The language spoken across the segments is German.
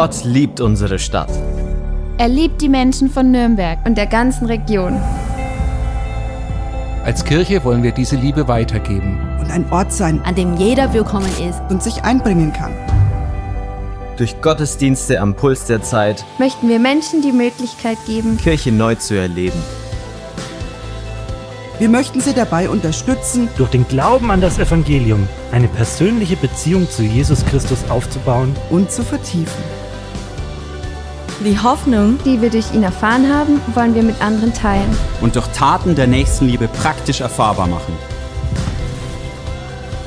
Gott liebt unsere Stadt. Er liebt die Menschen von Nürnberg und der ganzen Region. Als Kirche wollen wir diese Liebe weitergeben. Und ein Ort sein, an dem jeder willkommen ist und sich einbringen kann. Durch Gottesdienste am Puls der Zeit möchten wir Menschen die Möglichkeit geben, Kirche neu zu erleben. Wir möchten Sie dabei unterstützen, durch den Glauben an das Evangelium eine persönliche Beziehung zu Jesus Christus aufzubauen und zu vertiefen. Die Hoffnung, die wir durch ihn erfahren haben, wollen wir mit anderen teilen. Und durch Taten der Nächstenliebe praktisch erfahrbar machen.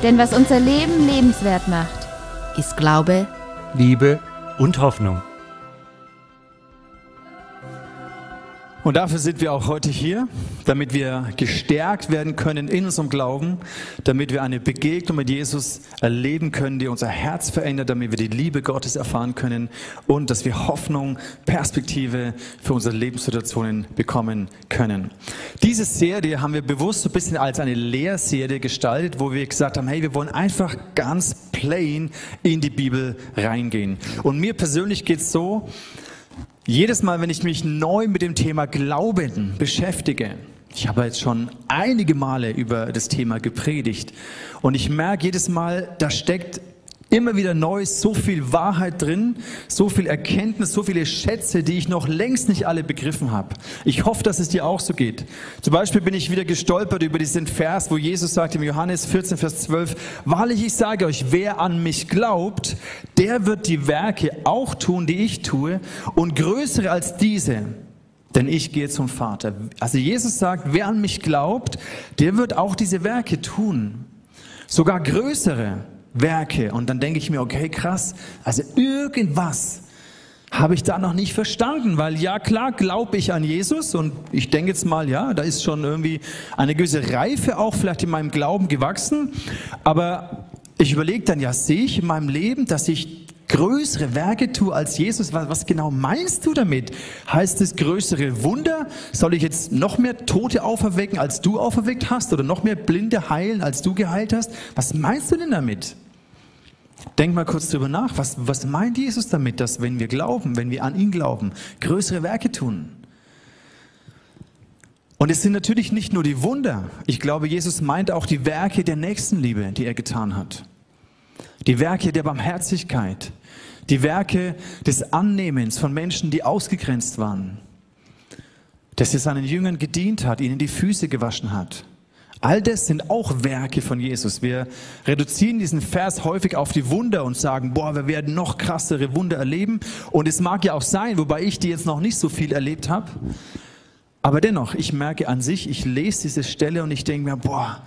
Denn was unser Leben lebenswert macht, ist Glaube, Liebe und Hoffnung. Und dafür sind wir auch heute hier, damit wir gestärkt werden können in unserem Glauben, damit wir eine Begegnung mit Jesus erleben können, die unser Herz verändert, damit wir die Liebe Gottes erfahren können und dass wir Hoffnung, Perspektive für unsere Lebenssituationen bekommen können. Diese Serie haben wir bewusst so ein bisschen als eine Lehrserie gestaltet, wo wir gesagt haben, hey, wir wollen einfach ganz plain in die Bibel reingehen. Und mir persönlich geht es so, jedes Mal, wenn ich mich neu mit dem Thema Glauben beschäftige, ich habe jetzt schon einige Male über das Thema gepredigt und ich merke jedes Mal, da steckt immer wieder neu so viel Wahrheit drin, so viel Erkenntnis, so viele Schätze, die ich noch längst nicht alle begriffen habe. Ich hoffe, dass es dir auch so geht. Zum Beispiel bin ich wieder gestolpert über diesen Vers, wo Jesus sagt im Johannes 14, Vers 12, wahrlich ich sage euch, wer an mich glaubt, der wird die Werke auch tun, die ich tue und größere als diese. Denn ich gehe zum Vater. Also Jesus sagt, wer an mich glaubt, der wird auch diese Werke tun. Sogar größere. Werke. Und dann denke ich mir, okay, krass, also irgendwas habe ich da noch nicht verstanden, weil ja klar glaube ich an Jesus und ich denke jetzt mal, ja, da ist schon irgendwie eine gewisse Reife auch vielleicht in meinem Glauben gewachsen, aber ich überlege dann, ja, sehe ich in meinem Leben, dass ich größere Werke tue als Jesus. Was, was, genau meinst du damit? Heißt es größere Wunder? Soll ich jetzt noch mehr Tote auferwecken, als du auferweckt hast? Oder noch mehr Blinde heilen, als du geheilt hast? Was meinst du denn damit? Denk mal kurz drüber nach. Was, was meint Jesus damit, dass wenn wir glauben, wenn wir an ihn glauben, größere Werke tun? Und es sind natürlich nicht nur die Wunder. Ich glaube, Jesus meint auch die Werke der Nächstenliebe, die er getan hat. Die Werke der Barmherzigkeit. Die Werke des Annehmens von Menschen, die ausgegrenzt waren. Dass er seinen Jüngern gedient hat, ihnen die Füße gewaschen hat All das sind auch Werke von Jesus. Wir reduzieren diesen Vers häufig auf die Wunder und sagen, boah, wir werden noch krassere Wunder erleben. Und es mag ja auch sein, wobei ich die jetzt noch nicht so viel erlebt habe. Aber dennoch, ich merke an sich, ich lese diese Stelle und ich denke mir, boah,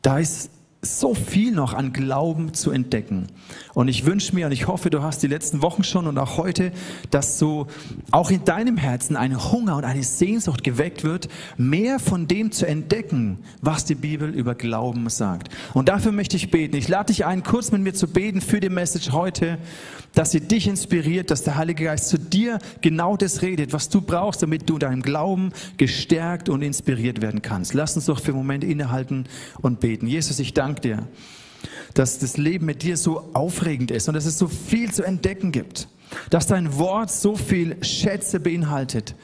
da ist so viel noch an Glauben zu entdecken. Und ich wünsche mir und ich hoffe, du hast die letzten Wochen schon und auch heute, dass so auch in deinem Herzen ein Hunger und eine Sehnsucht geweckt wird, mehr von dem zu entdecken, was die Bibel über Glauben sagt. Und dafür möchte ich beten. Ich lade dich ein, kurz mit mir zu beten für die Message heute, dass sie dich inspiriert, dass der Heilige Geist zu dir genau das redet, was du brauchst, damit du deinem Glauben gestärkt und inspiriert werden kannst. Lass uns doch für einen Moment innehalten und beten. Jesus, ich danke danke dir, dass das Leben mit dir so aufregend ist und dass es so viel zu entdecken gibt. Dass dein Wort so viel Schätze beinhaltet,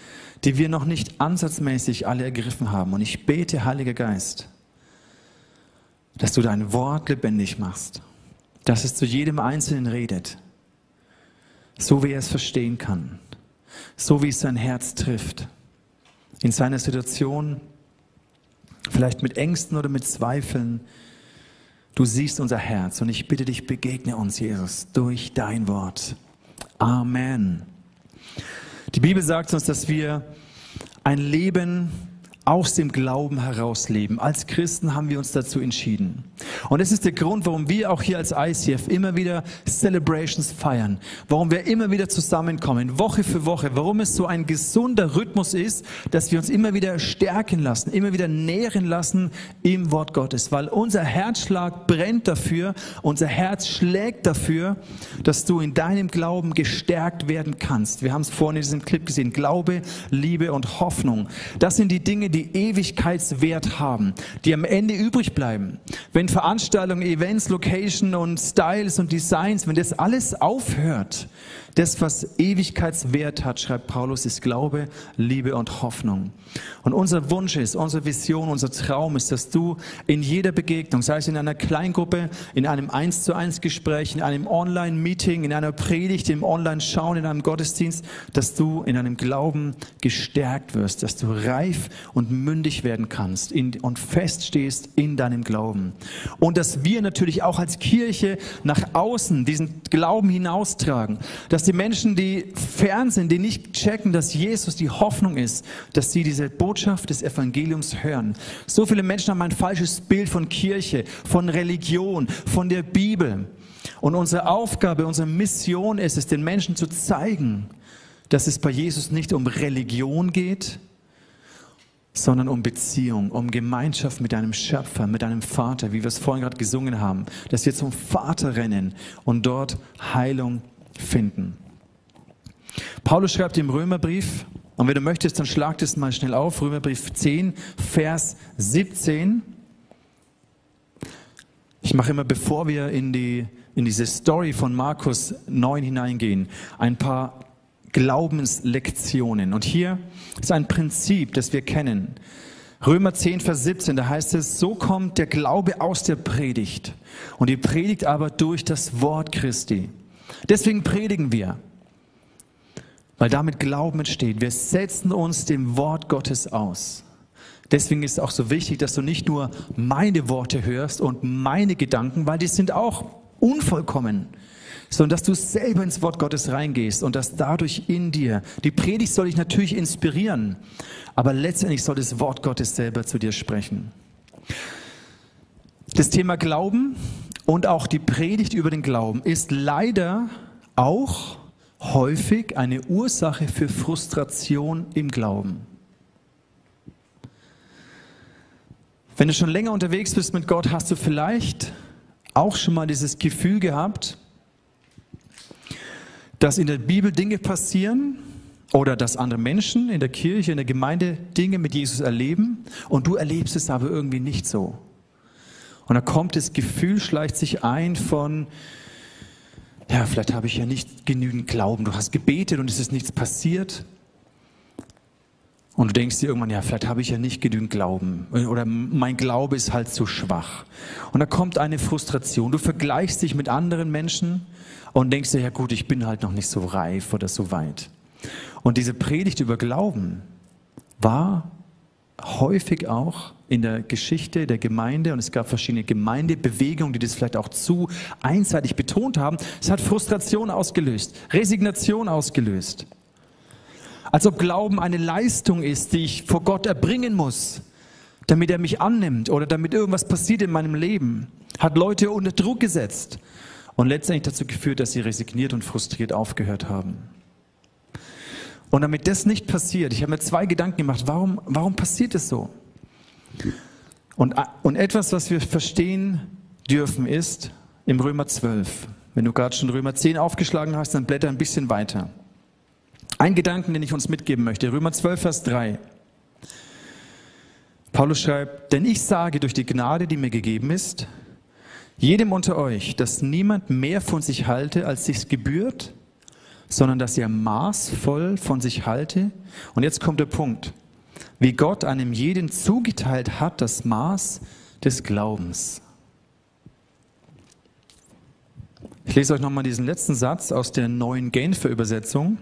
die wir noch nicht ansatzmäßig alle ergriffen haben. Und ich bete, Heiliger Geist, dass du dein Wort lebendig machst, dass es zu jedem Einzelnen redet, so wie er es verstehen kann, so wie es sein Herz trifft, in seiner Situation, vielleicht mit Ängsten oder mit Zweifeln, Du siehst unser Herz und ich bitte dich, begegne uns, Jesus, durch dein Wort. Amen. Die Bibel sagt uns, dass wir ein Leben aus dem Glauben heraus leben. Als Christen haben wir uns dazu entschieden. Und das ist der Grund, warum wir auch hier als ICF immer wieder Celebrations feiern, warum wir immer wieder zusammenkommen, Woche für Woche, warum es so ein gesunder Rhythmus ist, dass wir uns immer wieder stärken lassen, immer wieder nähren lassen im Wort Gottes, weil unser Herzschlag brennt dafür, unser Herz schlägt dafür, dass du in deinem Glauben gestärkt werden kannst. Wir haben es vorhin in diesem Clip gesehen, Glaube, Liebe und Hoffnung. Das sind die Dinge, die die Ewigkeitswert haben, die am Ende übrig bleiben. Wenn Veranstaltungen, Events, Location und Styles und Designs, wenn das alles aufhört, das, was Ewigkeitswert hat, schreibt Paulus, ist Glaube, Liebe und Hoffnung. Und unser Wunsch ist, unsere Vision, unser Traum ist, dass du in jeder Begegnung, sei es in einer Kleingruppe, in einem eins zu eins Gespräch, in einem Online-Meeting, in einer Predigt, im Online-Schauen, in einem Gottesdienst, dass du in deinem Glauben gestärkt wirst, dass du reif und mündig werden kannst in, und feststehst in deinem Glauben. Und dass wir natürlich auch als Kirche nach außen diesen Glauben hinaustragen, dass die Menschen, die fern sind, die nicht checken, dass Jesus die Hoffnung ist, dass sie diese Botschaft des Evangeliums hören. So viele Menschen haben ein falsches Bild von Kirche, von Religion, von der Bibel. Und unsere Aufgabe, unsere Mission ist es, den Menschen zu zeigen, dass es bei Jesus nicht um Religion geht, sondern um Beziehung, um Gemeinschaft mit einem Schöpfer, mit einem Vater, wie wir es vorhin gerade gesungen haben, dass wir zum Vater rennen und dort Heilung finden. Paulus schreibt im Römerbrief, und wenn du möchtest, dann schlag das mal schnell auf, Römerbrief 10, Vers 17. Ich mache immer, bevor wir in, die, in diese Story von Markus 9 hineingehen, ein paar Glaubenslektionen. Und hier ist ein Prinzip, das wir kennen. Römer 10, Vers 17, da heißt es, so kommt der Glaube aus der Predigt und die Predigt aber durch das Wort Christi. Deswegen predigen wir, weil damit Glauben entsteht. Wir setzen uns dem Wort Gottes aus. Deswegen ist es auch so wichtig, dass du nicht nur meine Worte hörst und meine Gedanken, weil die sind auch unvollkommen, sondern dass du selber ins Wort Gottes reingehst und dass dadurch in dir, die Predigt soll dich natürlich inspirieren, aber letztendlich soll das Wort Gottes selber zu dir sprechen. Das Thema Glauben und auch die Predigt über den Glauben ist leider auch häufig eine Ursache für Frustration im Glauben. Wenn du schon länger unterwegs bist mit Gott, hast du vielleicht auch schon mal dieses Gefühl gehabt, dass in der Bibel Dinge passieren oder dass andere Menschen in der Kirche, in der Gemeinde Dinge mit Jesus erleben und du erlebst es aber irgendwie nicht so. Und da kommt das Gefühl, schleicht sich ein von, ja, vielleicht habe ich ja nicht genügend Glauben. Du hast gebetet und es ist nichts passiert. Und du denkst dir irgendwann, ja, vielleicht habe ich ja nicht genügend Glauben. Oder mein Glaube ist halt zu schwach. Und da kommt eine Frustration. Du vergleichst dich mit anderen Menschen und denkst dir, ja gut, ich bin halt noch nicht so reif oder so weit. Und diese Predigt über Glauben war häufig auch in der Geschichte der Gemeinde und es gab verschiedene Gemeindebewegungen, die das vielleicht auch zu einseitig betont haben. Es hat Frustration ausgelöst, Resignation ausgelöst. Als ob Glauben eine Leistung ist, die ich vor Gott erbringen muss, damit er mich annimmt oder damit irgendwas passiert in meinem Leben. Hat Leute unter Druck gesetzt und letztendlich dazu geführt, dass sie resigniert und frustriert aufgehört haben. Und damit das nicht passiert, ich habe mir zwei Gedanken gemacht, warum, warum passiert es so? Und, und etwas, was wir verstehen dürfen, ist im Römer 12. Wenn du gerade schon Römer 10 aufgeschlagen hast, dann blätter ein bisschen weiter. Ein Gedanken, den ich uns mitgeben möchte, Römer 12, Vers 3. Paulus schreibt, denn ich sage durch die Gnade, die mir gegeben ist, jedem unter euch, dass niemand mehr von sich halte, als sich's gebührt, sondern dass er maßvoll von sich halte. Und jetzt kommt der Punkt. Wie Gott einem jeden zugeteilt hat, das Maß des Glaubens. Ich lese euch nochmal diesen letzten Satz aus der neuen Genfer Übersetzung.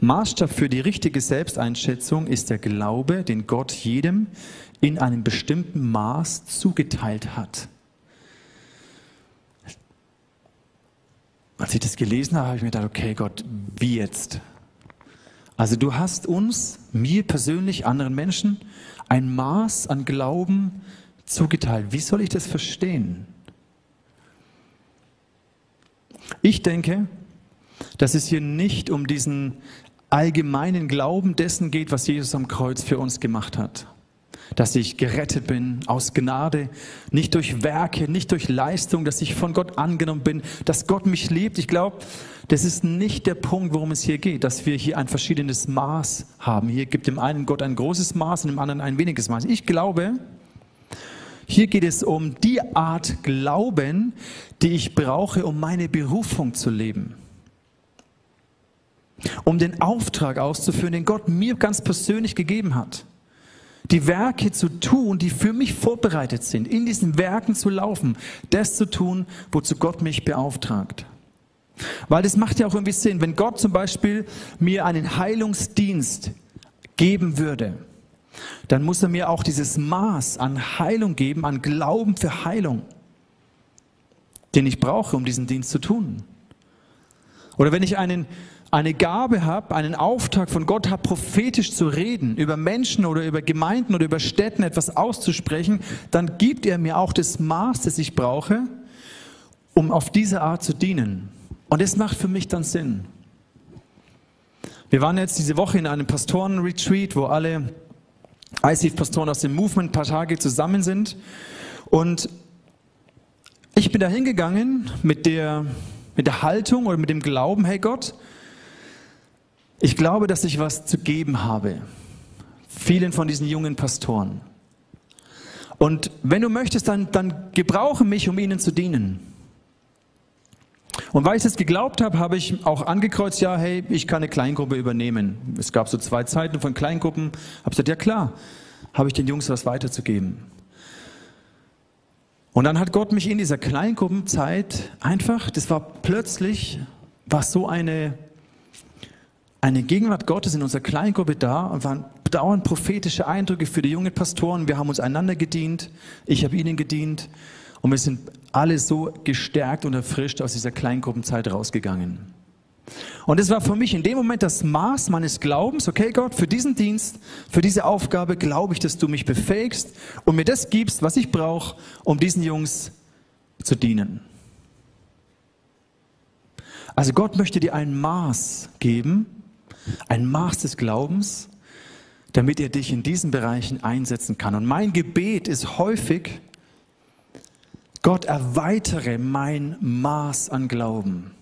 Maßstab für die richtige Selbsteinschätzung ist der Glaube, den Gott jedem in einem bestimmten Maß zugeteilt hat. Als ich das gelesen habe, habe ich mir gedacht, okay Gott, wie jetzt? Also du hast uns, mir persönlich, anderen Menschen, ein Maß an Glauben zugeteilt. Wie soll ich das verstehen? Ich denke, dass es hier nicht um diesen allgemeinen Glauben dessen geht, was Jesus am Kreuz für uns gemacht hat. Dass ich gerettet bin aus Gnade, nicht durch Werke, nicht durch Leistung, dass ich von Gott angenommen bin, dass Gott mich liebt. Ich glaube, das ist nicht der Punkt, worum es hier geht, dass wir hier ein verschiedenes Maß haben. Hier gibt dem einen Gott ein großes Maß und dem anderen ein weniges Maß. Ich glaube, hier geht es um die Art Glauben, die ich brauche, um meine Berufung zu leben. Um den Auftrag auszuführen, den Gott mir ganz persönlich gegeben hat die Werke zu tun, die für mich vorbereitet sind, in diesen Werken zu laufen, das zu tun, wozu Gott mich beauftragt. Weil das macht ja auch irgendwie Sinn, wenn Gott zum Beispiel mir einen Heilungsdienst geben würde, dann muss er mir auch dieses Maß an Heilung geben, an Glauben für Heilung, den ich brauche, um diesen Dienst zu tun. Oder wenn ich einen eine Gabe habe, einen Auftrag von Gott habe, prophetisch zu reden, über Menschen oder über Gemeinden oder über Städten etwas auszusprechen, dann gibt er mir auch das Maß, das ich brauche, um auf diese Art zu dienen. Und das macht für mich dann Sinn. Wir waren jetzt diese Woche in einem Pastoren-Retreat, wo alle ICF-Pastoren aus dem Movement ein paar Tage zusammen sind. Und ich bin da hingegangen mit der, mit der Haltung oder mit dem Glauben, hey Gott, ich glaube, dass ich was zu geben habe. Vielen von diesen jungen Pastoren. Und wenn du möchtest, dann, dann gebrauche mich, um ihnen zu dienen. Und weil ich es geglaubt habe, habe ich auch angekreuzt, ja, hey, ich kann eine Kleingruppe übernehmen. Es gab so zwei Zeiten von Kleingruppen. Habe gesagt, ja klar, habe ich den Jungs was weiterzugeben. Und dann hat Gott mich in dieser Kleingruppenzeit einfach, das war plötzlich, war so eine eine Gegenwart Gottes in unserer Kleingruppe da und waren dauernd prophetische Eindrücke für die jungen Pastoren. Wir haben uns einander gedient, ich habe ihnen gedient und wir sind alle so gestärkt und erfrischt aus dieser Kleingruppenzeit rausgegangen. Und es war für mich in dem Moment das Maß meines Glaubens, okay Gott, für diesen Dienst, für diese Aufgabe glaube ich, dass du mich befähigst und mir das gibst, was ich brauche, um diesen Jungs zu dienen. Also Gott möchte dir ein Maß geben, ein Maß des Glaubens, damit er dich in diesen Bereichen einsetzen kann. Und mein Gebet ist häufig, Gott erweitere mein Maß an Glauben.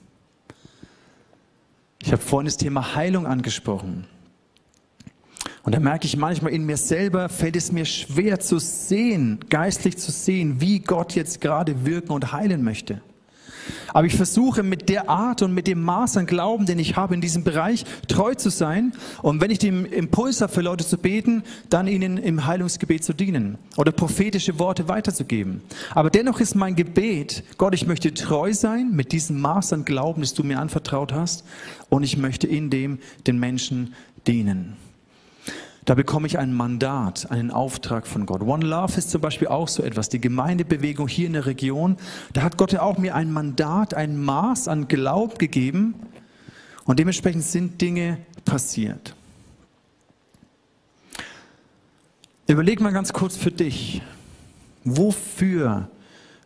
Ich habe vorhin das Thema Heilung angesprochen. Und da merke ich manchmal in mir selber, fällt es mir schwer zu sehen, geistlich zu sehen, wie Gott jetzt gerade wirken und heilen möchte. Aber ich versuche mit der Art und mit dem Maß an Glauben, den ich habe in diesem Bereich, treu zu sein. Und wenn ich den Impuls habe, für Leute zu beten, dann ihnen im Heilungsgebet zu dienen oder prophetische Worte weiterzugeben. Aber dennoch ist mein Gebet, Gott, ich möchte treu sein mit diesem Maß an Glauben, das du mir anvertraut hast. Und ich möchte in dem den Menschen dienen. Da bekomme ich ein Mandat, einen Auftrag von Gott. One Love ist zum Beispiel auch so etwas. Die Gemeindebewegung hier in der Region, da hat Gott ja auch mir ein Mandat, ein Maß an Glaub gegeben. Und dementsprechend sind Dinge passiert. Überleg mal ganz kurz für dich. Wofür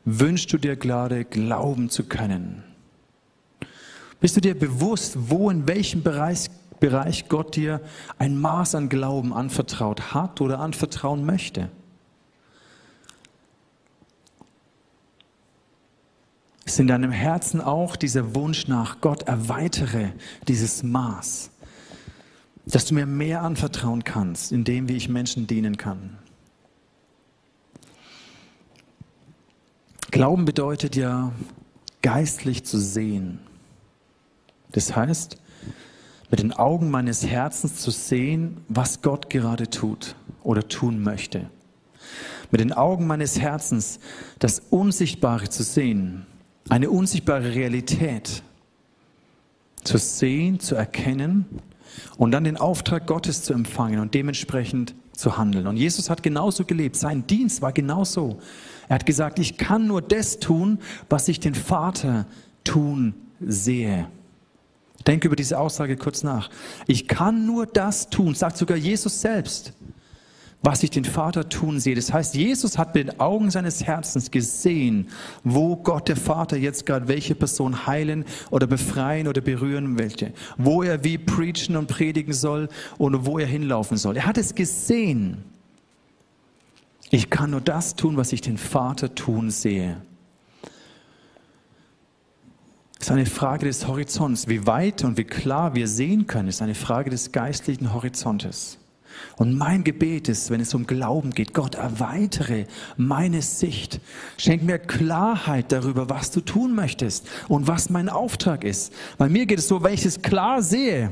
wünschst du dir gerade glauben zu können? Bist du dir bewusst, wo in welchem Bereich Bereich Gott dir ein Maß an Glauben anvertraut hat oder anvertrauen möchte. Ist in deinem Herzen auch dieser Wunsch nach Gott, erweitere dieses Maß, dass du mir mehr anvertrauen kannst, in dem, wie ich Menschen dienen kann. Glauben bedeutet ja, geistlich zu sehen. Das heißt, mit den Augen meines Herzens zu sehen, was Gott gerade tut oder tun möchte. Mit den Augen meines Herzens das Unsichtbare zu sehen, eine unsichtbare Realität zu sehen, zu erkennen und dann den Auftrag Gottes zu empfangen und dementsprechend zu handeln. Und Jesus hat genauso gelebt. Sein Dienst war genauso. Er hat gesagt, ich kann nur das tun, was ich den Vater tun sehe. Denke über diese Aussage kurz nach. Ich kann nur das tun, sagt sogar Jesus selbst, was ich den Vater tun sehe. Das heißt, Jesus hat mit den Augen seines Herzens gesehen, wo Gott der Vater jetzt gerade welche Person heilen oder befreien oder berühren möchte, wo er wie preachen und predigen soll oder wo er hinlaufen soll. Er hat es gesehen. Ich kann nur das tun, was ich den Vater tun sehe. Es ist eine Frage des Horizonts. Wie weit und wie klar wir sehen können, ist eine Frage des geistlichen Horizontes. Und mein Gebet ist, wenn es um Glauben geht, Gott, erweitere meine Sicht. Schenk mir Klarheit darüber, was du tun möchtest und was mein Auftrag ist. Bei mir geht es so, wenn ich es klar sehe,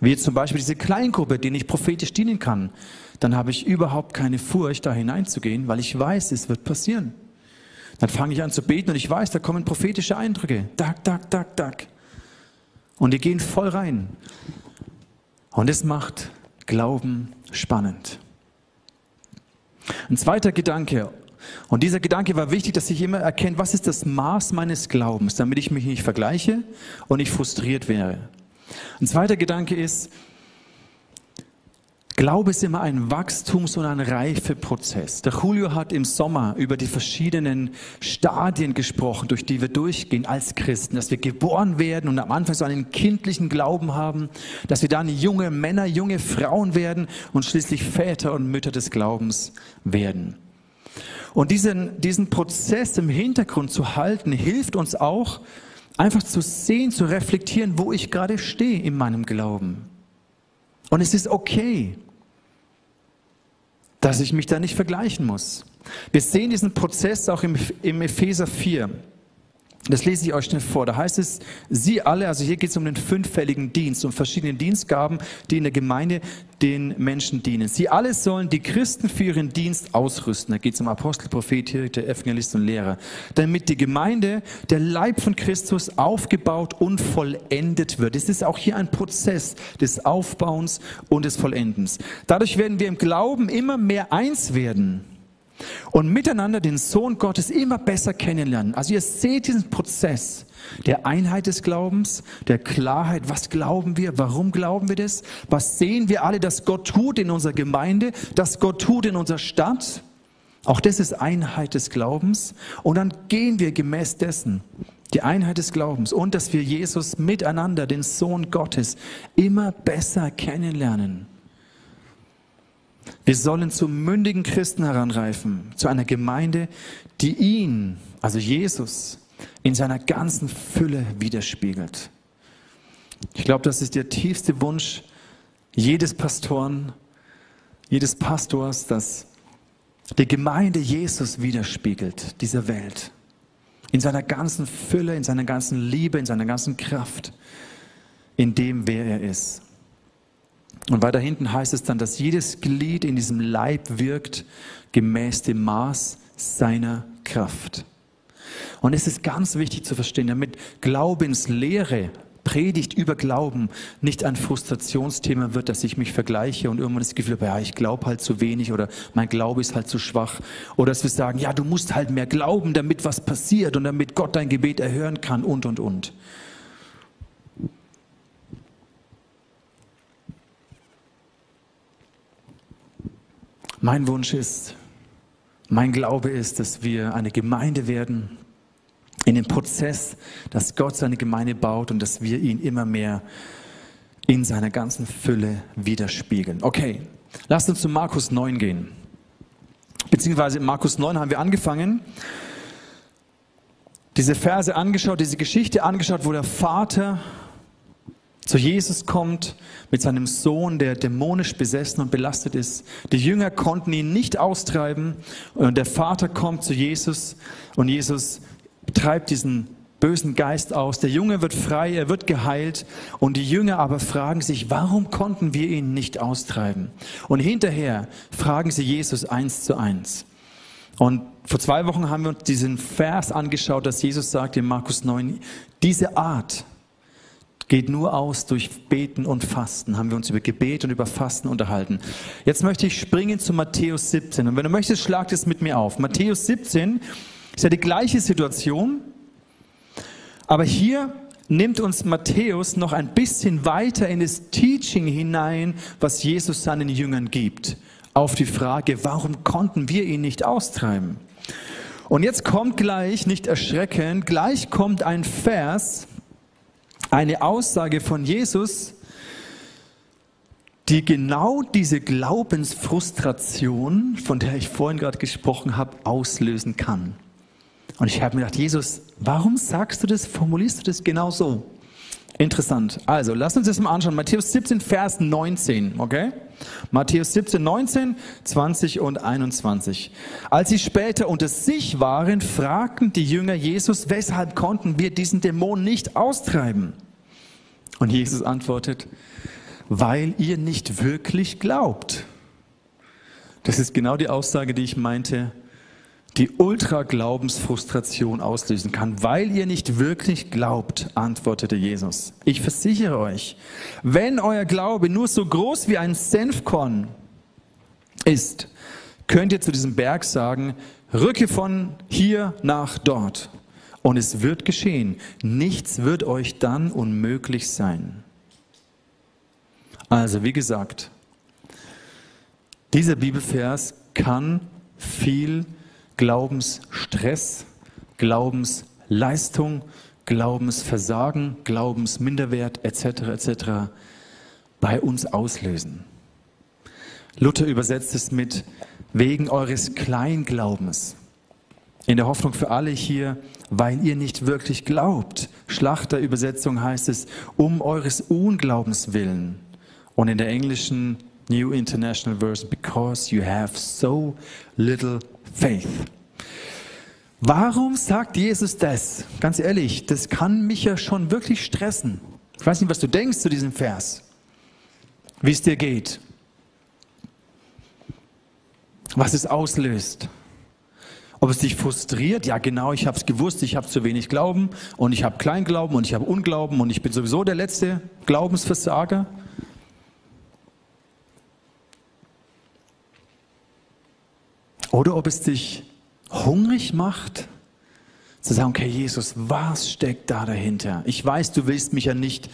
wie zum Beispiel diese Kleingruppe, denen ich prophetisch dienen kann, dann habe ich überhaupt keine Furcht, da hineinzugehen, weil ich weiß, es wird passieren. Dann fange ich an zu beten und ich weiß, da kommen prophetische Eindrücke. Dack, dack, dack, dack. Und die gehen voll rein. Und es macht Glauben spannend. Ein zweiter Gedanke. Und dieser Gedanke war wichtig, dass ich immer erkenne, was ist das Maß meines Glaubens, damit ich mich nicht vergleiche und nicht frustriert wäre. Ein zweiter Gedanke ist, Glaube ist immer ein Wachstums- und ein Reifeprozess. Der Julio hat im Sommer über die verschiedenen Stadien gesprochen, durch die wir durchgehen als Christen, dass wir geboren werden und am Anfang so einen kindlichen Glauben haben, dass wir dann junge Männer, junge Frauen werden und schließlich Väter und Mütter des Glaubens werden. Und diesen, diesen Prozess im Hintergrund zu halten, hilft uns auch, einfach zu sehen, zu reflektieren, wo ich gerade stehe in meinem Glauben. Und es ist okay, dass ich mich da nicht vergleichen muss. Wir sehen diesen Prozess auch im, im Epheser 4. Das lese ich euch schnell vor. Da heißt es, Sie alle, also hier geht es um den fünffälligen Dienst, um verschiedene Dienstgaben, die in der Gemeinde den Menschen dienen. Sie alle sollen die Christen für ihren Dienst ausrüsten. Da geht es um Apostel, Prophet, Hirte, Evangelist und Lehrer. Damit die Gemeinde, der Leib von Christus, aufgebaut und vollendet wird. Es ist auch hier ein Prozess des Aufbauens und des Vollendens. Dadurch werden wir im Glauben immer mehr eins werden und miteinander den Sohn Gottes immer besser kennenlernen. Also ihr seht diesen Prozess der Einheit des Glaubens, der Klarheit, was glauben wir, warum glauben wir das, was sehen wir alle, dass Gott tut in unserer Gemeinde, dass Gott tut in unserer Stadt. Auch das ist Einheit des Glaubens. Und dann gehen wir gemäß dessen, die Einheit des Glaubens und dass wir Jesus miteinander, den Sohn Gottes, immer besser kennenlernen. Wir sollen zu mündigen Christen heranreifen, zu einer Gemeinde, die ihn, also Jesus, in seiner ganzen Fülle widerspiegelt. Ich glaube, das ist der tiefste Wunsch jedes Pastoren, jedes Pastors, dass die Gemeinde Jesus widerspiegelt, dieser Welt. In seiner ganzen Fülle, in seiner ganzen Liebe, in seiner ganzen Kraft, in dem, wer er ist. Und weiter hinten heißt es dann, dass jedes Glied in diesem Leib wirkt gemäß dem Maß seiner Kraft. Und es ist ganz wichtig zu verstehen, damit Glaubenslehre, Predigt über Glauben nicht ein Frustrationsthema wird, dass ich mich vergleiche und irgendwann das Gefühl habe, ja, ich glaube halt zu wenig oder mein Glaube ist halt zu schwach. Oder dass wir sagen, ja, du musst halt mehr glauben, damit was passiert und damit Gott dein Gebet erhören kann und, und, und. Mein Wunsch ist, mein Glaube ist, dass wir eine Gemeinde werden in dem Prozess, dass Gott seine Gemeinde baut und dass wir ihn immer mehr in seiner ganzen Fülle widerspiegeln. Okay, lasst uns zu Markus 9 gehen. Beziehungsweise in Markus 9 haben wir angefangen, diese Verse angeschaut, diese Geschichte angeschaut, wo der Vater zu Jesus kommt mit seinem Sohn, der dämonisch besessen und belastet ist. Die Jünger konnten ihn nicht austreiben und der Vater kommt zu Jesus und Jesus treibt diesen bösen Geist aus. Der Junge wird frei, er wird geheilt und die Jünger aber fragen sich, warum konnten wir ihn nicht austreiben? Und hinterher fragen sie Jesus eins zu eins. Und vor zwei Wochen haben wir uns diesen Vers angeschaut, dass Jesus sagt in Markus 9, diese Art geht nur aus durch Beten und Fasten. Haben wir uns über Gebet und über Fasten unterhalten. Jetzt möchte ich springen zu Matthäus 17. Und wenn du möchtest, schlag es mit mir auf. Matthäus 17 ist ja die gleiche Situation, aber hier nimmt uns Matthäus noch ein bisschen weiter in das Teaching hinein, was Jesus seinen Jüngern gibt. Auf die Frage, warum konnten wir ihn nicht austreiben? Und jetzt kommt gleich, nicht erschreckend, gleich kommt ein Vers, eine Aussage von Jesus, die genau diese Glaubensfrustration, von der ich vorhin gerade gesprochen habe, auslösen kann. Und ich habe mir gedacht, Jesus, warum sagst du das, formulierst du das genau so? Interessant. Also, lass uns das mal anschauen. Matthäus 17, Vers 19, okay? Matthäus 17, 19, 20 und 21. Als sie später unter sich waren, fragten die Jünger Jesus, weshalb konnten wir diesen Dämon nicht austreiben? Und Jesus antwortet, weil ihr nicht wirklich glaubt. Das ist genau die Aussage, die ich meinte, die Ultra-Glaubensfrustration auslösen kann, weil ihr nicht wirklich glaubt, antwortete Jesus. Ich versichere euch, wenn euer Glaube nur so groß wie ein Senfkorn ist, könnt ihr zu diesem Berg sagen, rücke von hier nach dort. Und es wird geschehen. Nichts wird euch dann unmöglich sein. Also, wie gesagt, dieser Bibelvers kann viel Glaubensstress, Glaubensleistung, Glaubensversagen, Glaubensminderwert etc. etc. bei uns auslösen. Luther übersetzt es mit wegen eures Kleinglaubens. In der Hoffnung für alle hier, weil ihr nicht wirklich glaubt. Schlachterübersetzung heißt es, um eures Unglaubens willen. Und in der englischen New International Version, because you have so little faith. Warum sagt Jesus das? Ganz ehrlich, das kann mich ja schon wirklich stressen. Ich weiß nicht, was du denkst zu diesem Vers. Wie es dir geht. Was es auslöst. Ob es dich frustriert? Ja, genau, ich habe es gewusst, ich habe zu wenig Glauben und ich habe Kleinglauben und ich habe Unglauben und ich bin sowieso der letzte Glaubensversager. Oder ob es dich hungrig macht, zu sagen, okay, Jesus, was steckt da dahinter? Ich weiß, du willst mich ja nicht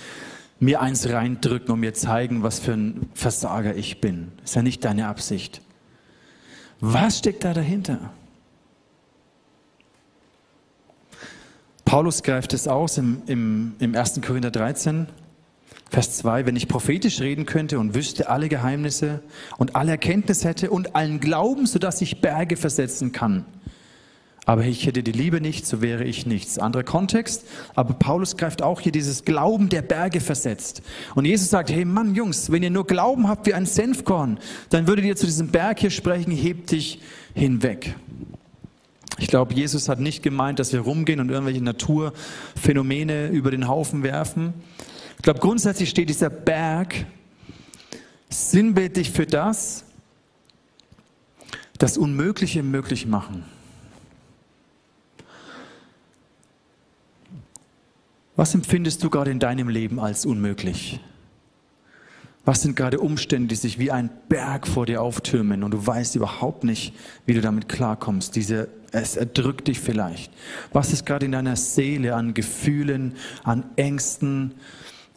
mir eins reindrücken und mir zeigen, was für ein Versager ich bin. Ist ja nicht deine Absicht. Was steckt da dahinter? Paulus greift es aus im, im, im 1. Korinther 13. Vers 2, wenn ich prophetisch reden könnte und wüsste alle Geheimnisse und alle Erkenntnis hätte und allen Glauben, sodass ich Berge versetzen kann. Aber ich hätte die Liebe nicht, so wäre ich nichts. Anderer Kontext, aber Paulus greift auch hier dieses Glauben der Berge versetzt. Und Jesus sagt, hey Mann, Jungs, wenn ihr nur Glauben habt wie ein Senfkorn, dann würdet ihr zu diesem Berg hier sprechen, hebt dich hinweg. Ich glaube, Jesus hat nicht gemeint, dass wir rumgehen und irgendwelche Naturphänomene über den Haufen werfen, ich glaube, grundsätzlich steht dieser Berg sinnbildlich für das, das Unmögliche möglich machen. Was empfindest du gerade in deinem Leben als unmöglich? Was sind gerade Umstände, die sich wie ein Berg vor dir auftürmen und du weißt überhaupt nicht, wie du damit klarkommst? Diese, es erdrückt dich vielleicht. Was ist gerade in deiner Seele an Gefühlen, an Ängsten,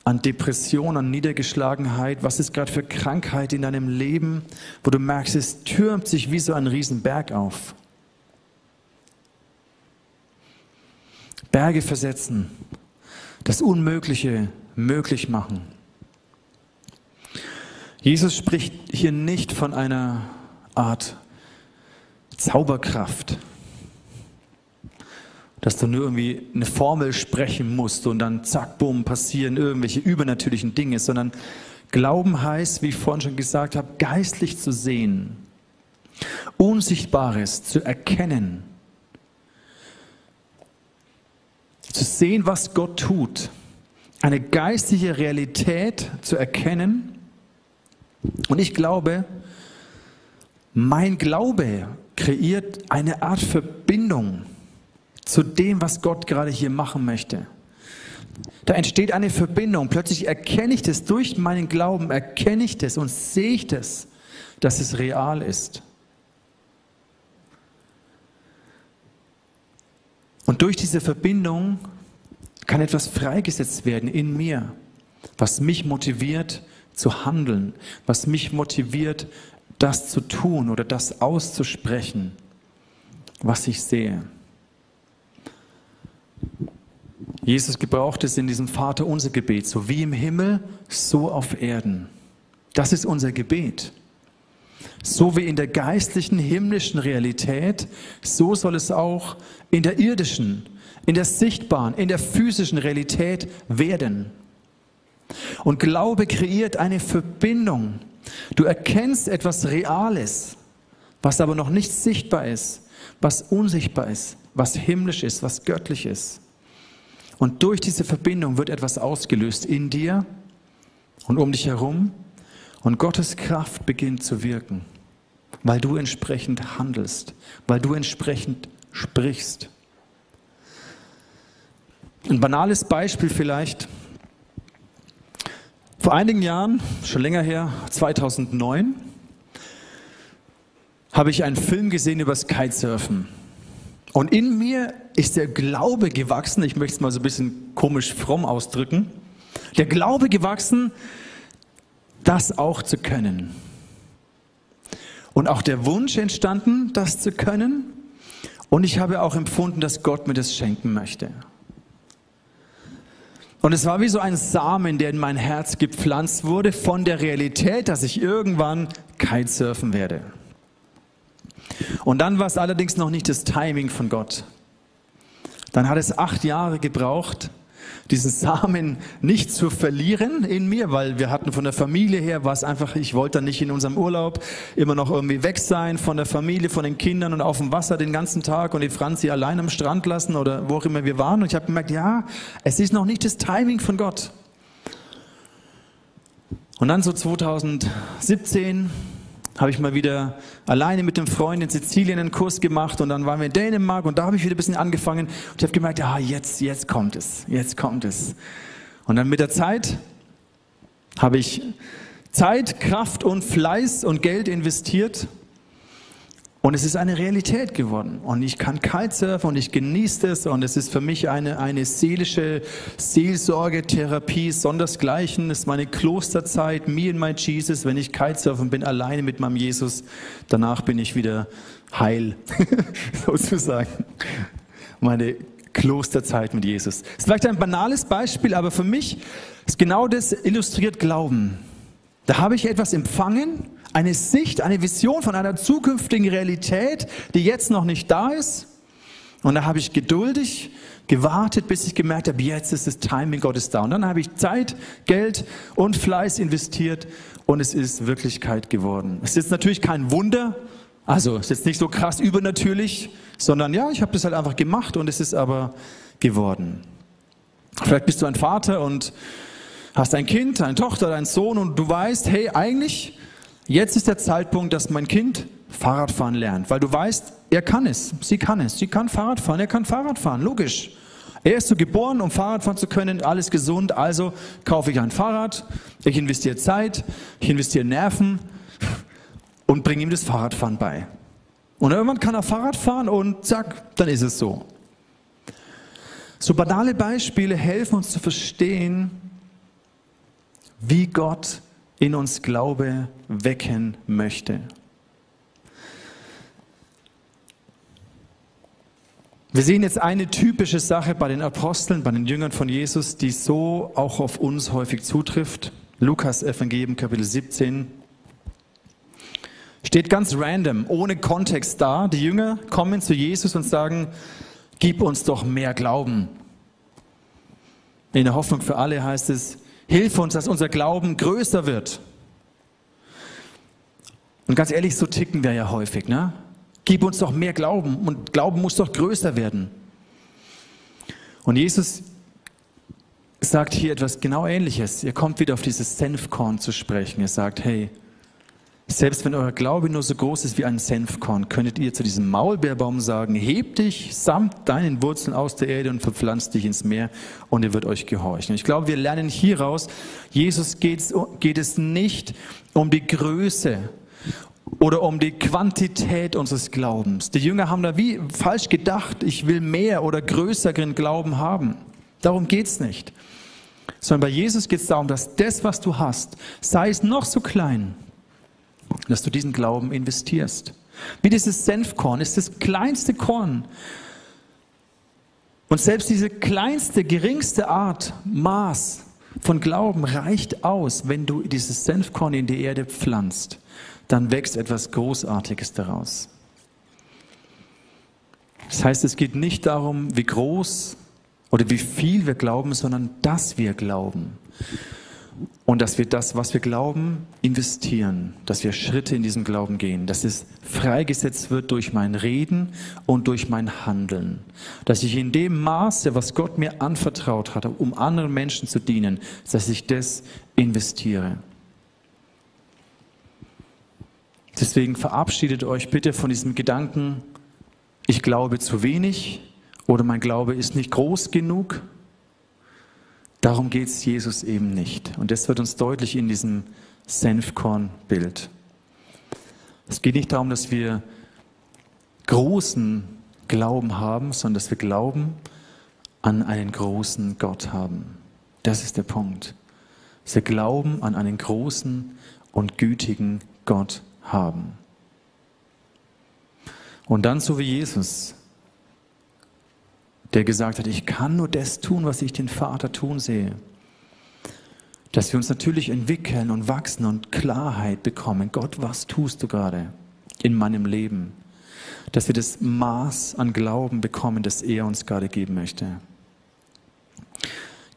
an Depression, an Niedergeschlagenheit? Was ist gerade für Krankheit in deinem Leben, wo du merkst, es türmt sich wie so ein Riesenberg auf? Berge versetzen, das Unmögliche möglich machen. Jesus spricht hier nicht von einer Art Zauberkraft, dass du nur irgendwie eine Formel sprechen musst und dann zack, bumm, passieren irgendwelche übernatürlichen Dinge, sondern Glauben heißt, wie ich vorhin schon gesagt habe, geistlich zu sehen, Unsichtbares zu erkennen, zu sehen, was Gott tut, eine geistliche Realität zu erkennen. Und ich glaube, mein Glaube kreiert eine Art Verbindung zu dem, was Gott gerade hier machen möchte. Da entsteht eine Verbindung. Plötzlich erkenne ich das durch meinen Glauben, erkenne ich das und sehe ich das, dass es real ist. Und durch diese Verbindung kann etwas freigesetzt werden in mir, was mich motiviert zu handeln, was mich motiviert, das zu tun oder das auszusprechen, was ich sehe. Jesus gebraucht es in diesem Vater unser Gebet, so wie im Himmel, so auf Erden. Das ist unser Gebet. So wie in der geistlichen, himmlischen Realität, so soll es auch in der irdischen, in der sichtbaren, in der physischen Realität werden. Und Glaube kreiert eine Verbindung. Du erkennst etwas Reales, was aber noch nicht sichtbar ist, was unsichtbar ist, was himmlisch ist, was göttlich ist. Und durch diese Verbindung wird etwas ausgelöst in dir und um dich herum. Und Gottes Kraft beginnt zu wirken, weil du entsprechend handelst, weil du entsprechend sprichst. Ein banales Beispiel vielleicht. Vor einigen Jahren, schon länger her, 2009, habe ich einen Film gesehen über Kitesurfen. Und in mir ist der Glaube gewachsen, ich möchte es mal so ein bisschen komisch fromm ausdrücken, der Glaube gewachsen, das auch zu können. Und auch der Wunsch entstanden, das zu können. Und ich habe auch empfunden, dass Gott mir das schenken möchte. Und es war wie so ein Samen, der in mein Herz gepflanzt wurde von der Realität, dass ich irgendwann Kitesurfen werde. Und dann war es allerdings noch nicht das Timing von Gott. Dann hat es acht Jahre gebraucht, diesen Samen nicht zu verlieren in mir, weil wir hatten von der Familie her, war es einfach, ich wollte dann nicht in unserem Urlaub immer noch irgendwie weg sein von der Familie, von den Kindern und auf dem Wasser den ganzen Tag und die Franzi allein am Strand lassen oder wo auch immer wir waren. Und ich habe gemerkt, ja, es ist noch nicht das Timing von Gott. Und dann so 2017 habe ich mal wieder alleine mit dem Freund in Sizilien einen Kurs gemacht und dann waren wir in Dänemark und da habe ich wieder ein bisschen angefangen und ich habe gemerkt, ja, jetzt, jetzt kommt es, jetzt kommt es. Und dann mit der Zeit habe ich Zeit, Kraft und Fleiß und Geld investiert und es ist eine Realität geworden. Und ich kann Kitesurfen und ich genieße es. Und es ist für mich eine, eine seelische Seelsorge, Therapie, sondersgleichen. Es ist meine Klosterzeit, me and my Jesus. Wenn ich Kitesurfen bin, alleine mit meinem Jesus, danach bin ich wieder heil, sozusagen. Meine Klosterzeit mit Jesus. Das ist vielleicht ein banales Beispiel, aber für mich ist genau das illustriert Glauben. Da habe ich etwas empfangen eine Sicht, eine Vision von einer zukünftigen Realität, die jetzt noch nicht da ist. Und da habe ich geduldig gewartet, bis ich gemerkt habe, jetzt ist das Timing Gottes da. Und dann habe ich Zeit, Geld und Fleiß investiert und es ist Wirklichkeit geworden. Es ist natürlich kein Wunder, also es ist jetzt nicht so krass übernatürlich, sondern ja, ich habe das halt einfach gemacht und es ist aber geworden. Vielleicht bist du ein Vater und hast ein Kind, eine Tochter, einen Sohn und du weißt, hey, eigentlich Jetzt ist der Zeitpunkt, dass mein Kind Fahrradfahren lernt, weil du weißt, er kann es, sie kann es, sie kann Fahrrad fahren, er kann Fahrrad fahren, logisch. Er ist so geboren, um Fahrrad fahren zu können, alles gesund, also kaufe ich ein Fahrrad, ich investiere Zeit, ich investiere Nerven. Und bringe ihm das Fahrradfahren bei. Und irgendwann kann er Fahrrad fahren und zack, dann ist es so. So banale Beispiele helfen uns zu verstehen, wie Gott in uns Glaube wecken möchte. Wir sehen jetzt eine typische Sache bei den Aposteln, bei den Jüngern von Jesus, die so auch auf uns häufig zutrifft. Lukas Evangelium Kapitel 17 steht ganz random, ohne Kontext da. Die Jünger kommen zu Jesus und sagen, gib uns doch mehr Glauben. In der Hoffnung für alle heißt es, Hilf uns, dass unser Glauben größer wird. Und ganz ehrlich, so ticken wir ja häufig. Ne? Gib uns doch mehr Glauben und Glauben muss doch größer werden. Und Jesus sagt hier etwas genau Ähnliches. Ihr kommt wieder auf dieses Senfkorn zu sprechen. Er sagt, hey, selbst wenn euer Glaube nur so groß ist wie ein Senfkorn, könntet ihr zu diesem Maulbeerbaum sagen, heb dich samt deinen Wurzeln aus der Erde und verpflanz dich ins Meer und er wird euch gehorchen. Ich glaube, wir lernen hieraus, Jesus geht, geht es nicht um die Größe oder um die Quantität unseres Glaubens. Die Jünger haben da wie falsch gedacht, ich will mehr oder größeren Glauben haben. Darum geht's nicht. Sondern bei Jesus geht es darum, dass das, was du hast, sei es noch so klein, dass du diesen Glauben investierst. Wie dieses Senfkorn ist das kleinste Korn. Und selbst diese kleinste, geringste Art, Maß von Glauben reicht aus, wenn du dieses Senfkorn in die Erde pflanzt, dann wächst etwas Großartiges daraus. Das heißt, es geht nicht darum, wie groß oder wie viel wir glauben, sondern dass wir glauben. Und dass wir das, was wir glauben, investieren, dass wir Schritte in diesem Glauben gehen, dass es freigesetzt wird durch mein Reden und durch mein Handeln. Dass ich in dem Maße, was Gott mir anvertraut hat, um anderen Menschen zu dienen, dass ich das investiere. Deswegen verabschiedet euch bitte von diesem Gedanken, ich glaube zu wenig oder mein Glaube ist nicht groß genug. Darum geht es Jesus eben nicht. Und das wird uns deutlich in diesem Senfkorn-Bild. Es geht nicht darum, dass wir großen Glauben haben, sondern dass wir Glauben an einen großen Gott haben. Das ist der Punkt. Dass wir Glauben an einen großen und gütigen Gott haben. Und dann so wie Jesus, der gesagt hat, ich kann nur das tun, was ich den Vater tun sehe. Dass wir uns natürlich entwickeln und wachsen und Klarheit bekommen. Gott, was tust du gerade in meinem Leben? Dass wir das Maß an Glauben bekommen, das er uns gerade geben möchte.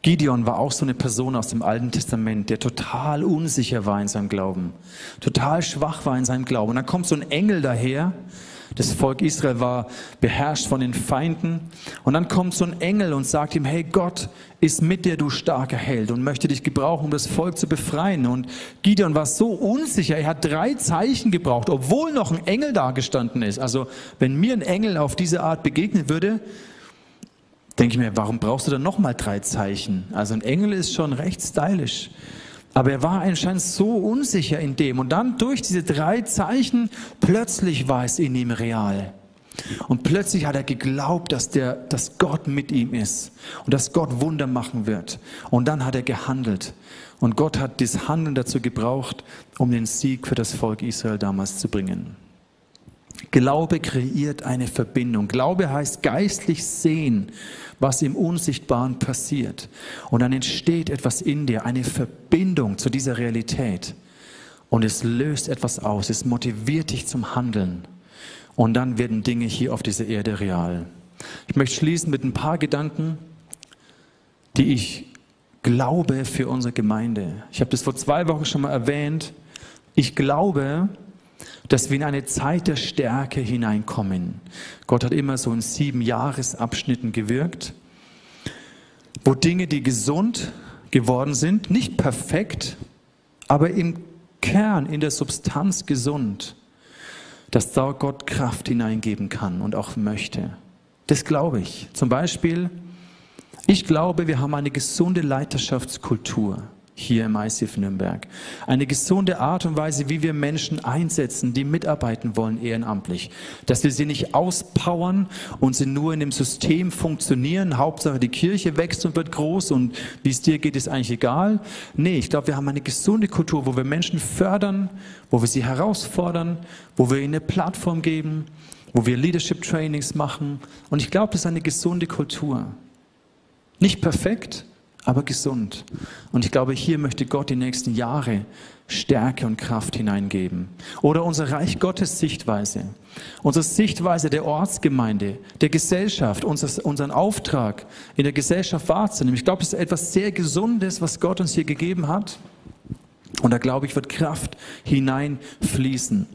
Gideon war auch so eine Person aus dem Alten Testament, der total unsicher war in seinem Glauben, total schwach war in seinem Glauben. Und dann kommt so ein Engel daher das Volk Israel war beherrscht von den Feinden. Und dann kommt so ein Engel und sagt ihm, hey, Gott ist mit dir, du starker Held, und möchte dich gebrauchen, um das Volk zu befreien. Und Gideon war so unsicher, er hat drei Zeichen gebraucht, obwohl noch ein Engel da gestanden ist. Also, wenn mir ein Engel auf diese Art begegnen würde, denke ich mir, warum brauchst du dann nochmal drei Zeichen? Also ein Engel ist schon recht stylisch. Aber er war anscheinend so unsicher in dem. Und dann durch diese drei Zeichen, plötzlich war es in ihm real. Und plötzlich hat er geglaubt, dass, der, dass Gott mit ihm ist und dass Gott Wunder machen wird. Und dann hat er gehandelt. Und Gott hat das Handeln dazu gebraucht, um den Sieg für das Volk Israel damals zu bringen. Glaube kreiert eine Verbindung. Glaube heißt geistlich sehen, was im Unsichtbaren passiert. Und dann entsteht etwas in dir, eine Verbindung zu dieser Realität. Und es löst etwas aus, es motiviert dich zum Handeln. Und dann werden Dinge hier auf dieser Erde real. Ich möchte schließen mit ein paar Gedanken, die ich glaube für unsere Gemeinde. Ich habe das vor zwei Wochen schon mal erwähnt. Ich glaube, dass wir in eine Zeit der Stärke hineinkommen. Gott hat immer so in sieben Jahresabschnitten gewirkt, wo Dinge, die gesund geworden sind, nicht perfekt, aber im Kern, in der Substanz gesund, dass da Gott Kraft hineingeben kann und auch möchte. Das glaube ich. Zum Beispiel, ich glaube, wir haben eine gesunde Leiterschaftskultur hier im ICF Nürnberg. Eine gesunde Art und Weise, wie wir Menschen einsetzen, die mitarbeiten wollen ehrenamtlich. Dass wir sie nicht auspowern und sie nur in dem System funktionieren. Hauptsache die Kirche wächst und wird groß und wie es dir geht, ist eigentlich egal. Nee, ich glaube, wir haben eine gesunde Kultur, wo wir Menschen fördern, wo wir sie herausfordern, wo wir ihnen eine Plattform geben, wo wir Leadership Trainings machen. Und ich glaube, das ist eine gesunde Kultur. Nicht perfekt, aber gesund. Und ich glaube, hier möchte Gott die nächsten Jahre Stärke und Kraft hineingeben. Oder unsere Reich Gottes Sichtweise, unsere Sichtweise der Ortsgemeinde, der Gesellschaft, unser, unseren Auftrag in der Gesellschaft wahrzunehmen. Ich glaube, das ist etwas sehr Gesundes, was Gott uns hier gegeben hat. Und da glaube ich, wird Kraft hineinfließen.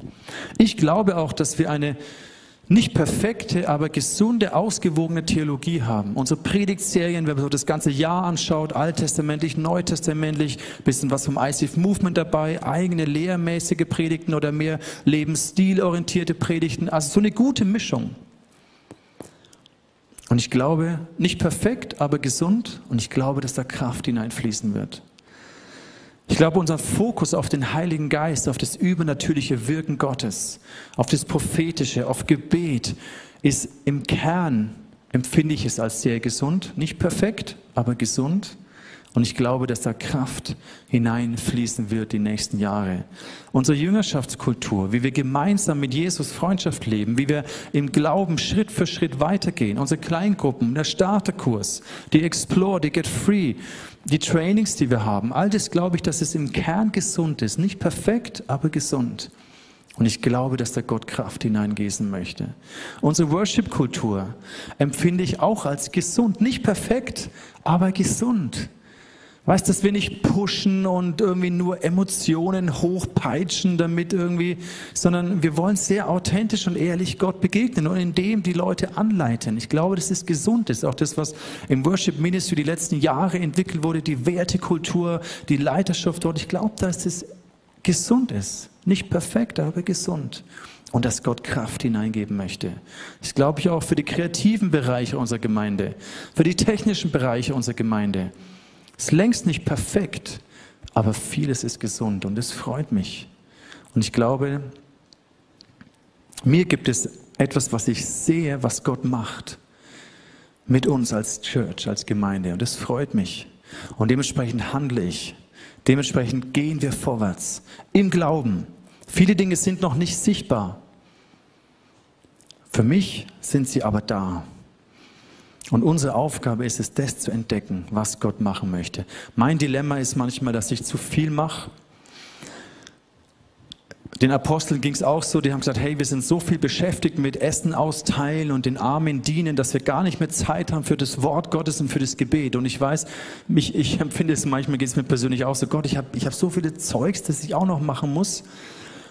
Ich glaube auch, dass wir eine nicht perfekte, aber gesunde, ausgewogene Theologie haben. Unsere Predigtserien, wenn man so das ganze Jahr anschaut, alttestamentlich, neutestamentlich, bisschen was vom ICF Movement dabei, eigene lehrmäßige Predigten oder mehr lebensstilorientierte Predigten. Also so eine gute Mischung. Und ich glaube, nicht perfekt, aber gesund. Und ich glaube, dass da Kraft hineinfließen wird. Ich glaube, unser Fokus auf den Heiligen Geist, auf das übernatürliche Wirken Gottes, auf das Prophetische, auf Gebet, ist im Kern, empfinde ich es als sehr gesund. Nicht perfekt, aber gesund. Und ich glaube, dass da Kraft hineinfließen wird die nächsten Jahre. Unsere Jüngerschaftskultur, wie wir gemeinsam mit Jesus Freundschaft leben, wie wir im Glauben Schritt für Schritt weitergehen, unsere Kleingruppen, der Starterkurs, die Explore, die Get Free, die Trainings, die wir haben, all das glaube ich, dass es im Kern gesund ist. Nicht perfekt, aber gesund. Und ich glaube, dass der Gott Kraft hineingießen möchte. Unsere Worship-Kultur empfinde ich auch als gesund. Nicht perfekt, aber gesund. Weißt, dass wir nicht pushen und irgendwie nur Emotionen hochpeitschen damit irgendwie, sondern wir wollen sehr authentisch und ehrlich Gott begegnen und in dem die Leute anleiten. Ich glaube, das ist gesund. Das ist auch das, was im Worship Ministry die letzten Jahre entwickelt wurde, die Wertekultur, die Leiterschaft dort. Ich glaube, dass es gesund ist. Nicht perfekt, aber gesund. Und dass Gott Kraft hineingeben möchte. Das glaube ich auch für die kreativen Bereiche unserer Gemeinde, für die technischen Bereiche unserer Gemeinde. Ist längst nicht perfekt, aber vieles ist gesund und es freut mich. Und ich glaube, mir gibt es etwas, was ich sehe, was Gott macht mit uns als Church, als Gemeinde. Und es freut mich. Und dementsprechend handle ich. Dementsprechend gehen wir vorwärts im Glauben. Viele Dinge sind noch nicht sichtbar. Für mich sind sie aber da. Und unsere Aufgabe ist es, das zu entdecken, was Gott machen möchte. Mein Dilemma ist manchmal, dass ich zu viel mache. Den Aposteln ging es auch so, die haben gesagt, hey, wir sind so viel beschäftigt mit Essen austeilen und den Armen dienen, dass wir gar nicht mehr Zeit haben für das Wort Gottes und für das Gebet. Und ich weiß, mich, ich empfinde es manchmal, geht es mir persönlich auch so, Gott, ich habe ich hab so viele Zeugs, das ich auch noch machen muss.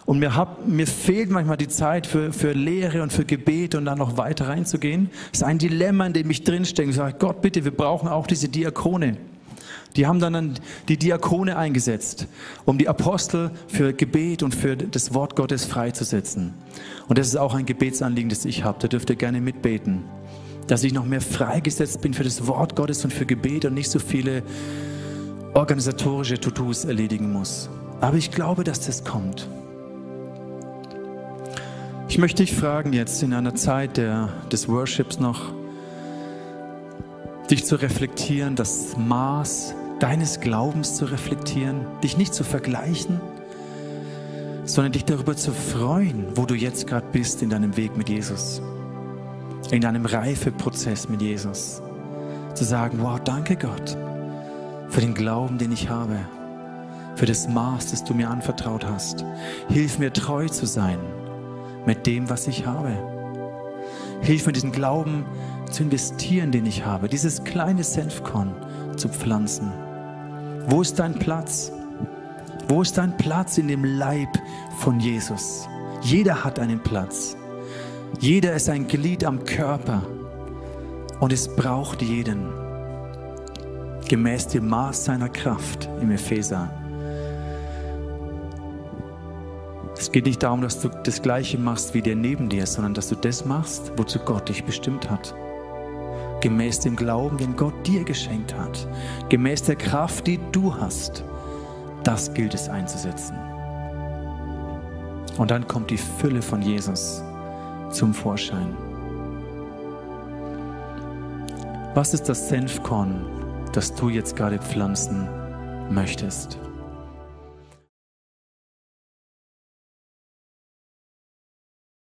Und mir, hab, mir fehlt manchmal die Zeit für, für Lehre und für Gebet und dann noch weiter reinzugehen. Das ist ein Dilemma, in dem ich drinstecke. Ich sage, Gott, bitte, wir brauchen auch diese Diakone. Die haben dann die Diakone eingesetzt, um die Apostel für Gebet und für das Wort Gottes freizusetzen. Und das ist auch ein Gebetsanliegen, das ich habe. Da dürft ihr gerne mitbeten. Dass ich noch mehr freigesetzt bin für das Wort Gottes und für Gebet und nicht so viele organisatorische To-Dos erledigen muss. Aber ich glaube, dass das kommt. Ich möchte dich fragen jetzt in einer Zeit der, des Worships noch, dich zu reflektieren, das Maß deines Glaubens zu reflektieren, dich nicht zu vergleichen, sondern dich darüber zu freuen, wo du jetzt gerade bist in deinem Weg mit Jesus, in deinem Reifeprozess mit Jesus. Zu sagen, wow, danke Gott für den Glauben, den ich habe, für das Maß, das du mir anvertraut hast. Hilf mir treu zu sein mit dem, was ich habe. Hilf mir, diesen Glauben zu investieren, den ich habe, dieses kleine Senfkorn zu pflanzen. Wo ist dein Platz? Wo ist dein Platz in dem Leib von Jesus? Jeder hat einen Platz. Jeder ist ein Glied am Körper und es braucht jeden. Gemäß dem Maß seiner Kraft im Epheser Es geht nicht darum, dass du das Gleiche machst wie der neben dir, sondern dass du das machst, wozu Gott dich bestimmt hat. Gemäß dem Glauben, den Gott dir geschenkt hat. Gemäß der Kraft, die du hast. Das gilt es einzusetzen. Und dann kommt die Fülle von Jesus zum Vorschein. Was ist das Senfkorn, das du jetzt gerade pflanzen möchtest?